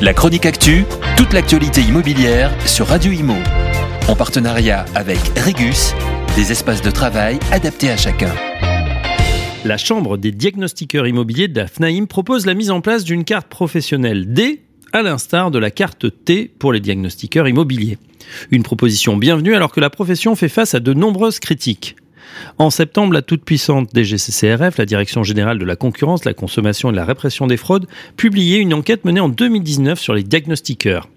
La chronique actu, toute l'actualité immobilière sur Radio Imo. En partenariat avec Regus, des espaces de travail adaptés à chacun. La Chambre des diagnostiqueurs immobiliers de la propose la mise en place d'une carte professionnelle D, à l'instar de la carte T pour les diagnostiqueurs immobiliers. Une proposition bienvenue alors que la profession fait face à de nombreuses critiques. En septembre, la toute-puissante DGCCRF, la Direction générale de la concurrence, la consommation et la répression des fraudes, publiait une enquête menée en 2019 sur les diagnostiqueurs.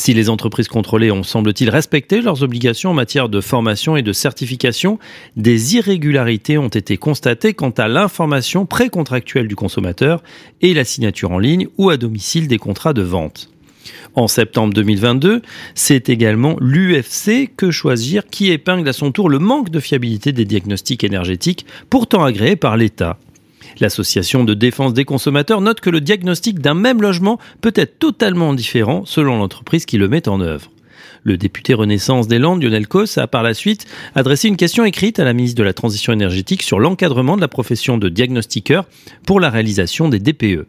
Si les entreprises contrôlées ont, semble-t-il, respecté leurs obligations en matière de formation et de certification, des irrégularités ont été constatées quant à l'information précontractuelle du consommateur et la signature en ligne ou à domicile des contrats de vente. En septembre 2022, c'est également l'UFC que choisir qui épingle à son tour le manque de fiabilité des diagnostics énergétiques pourtant agréés par l'État. L'association de défense des consommateurs note que le diagnostic d'un même logement peut être totalement différent selon l'entreprise qui le met en œuvre. Le député Renaissance des Landes, Lionel Cos, a par la suite adressé une question écrite à la ministre de la Transition énergétique sur l'encadrement de la profession de diagnostiqueur pour la réalisation des DPE.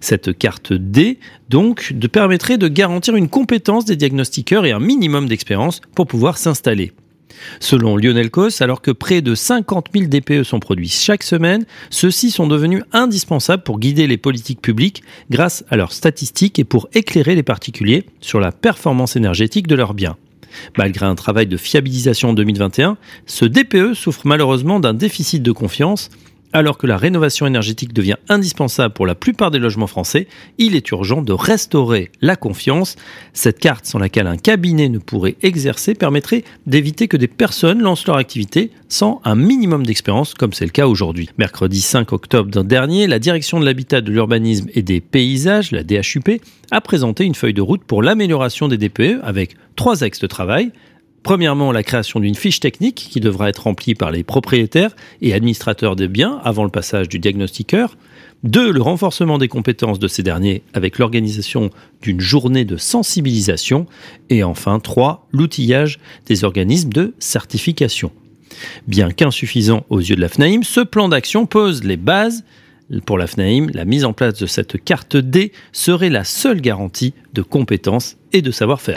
Cette carte D, donc, permettrait de garantir une compétence des diagnostiqueurs et un minimum d'expérience pour pouvoir s'installer. Selon Lionel Cos, alors que près de 50 000 DPE sont produits chaque semaine, ceux-ci sont devenus indispensables pour guider les politiques publiques grâce à leurs statistiques et pour éclairer les particuliers sur la performance énergétique de leurs biens. Malgré un travail de fiabilisation en 2021, ce DPE souffre malheureusement d'un déficit de confiance alors que la rénovation énergétique devient indispensable pour la plupart des logements français, il est urgent de restaurer la confiance. Cette carte sans laquelle un cabinet ne pourrait exercer permettrait d'éviter que des personnes lancent leur activité sans un minimum d'expérience comme c'est le cas aujourd'hui. Mercredi 5 octobre dernier, la direction de l'habitat, de l'urbanisme et des paysages, la DHUP, a présenté une feuille de route pour l'amélioration des DPE avec trois axes de travail Premièrement, la création d'une fiche technique qui devra être remplie par les propriétaires et administrateurs des biens avant le passage du diagnostiqueur. Deux, le renforcement des compétences de ces derniers avec l'organisation d'une journée de sensibilisation. Et enfin, trois, l'outillage des organismes de certification. Bien qu'insuffisant aux yeux de la FNAIM, ce plan d'action pose les bases pour la FNAIM, la mise en place de cette carte D serait la seule garantie de compétences et de savoir-faire.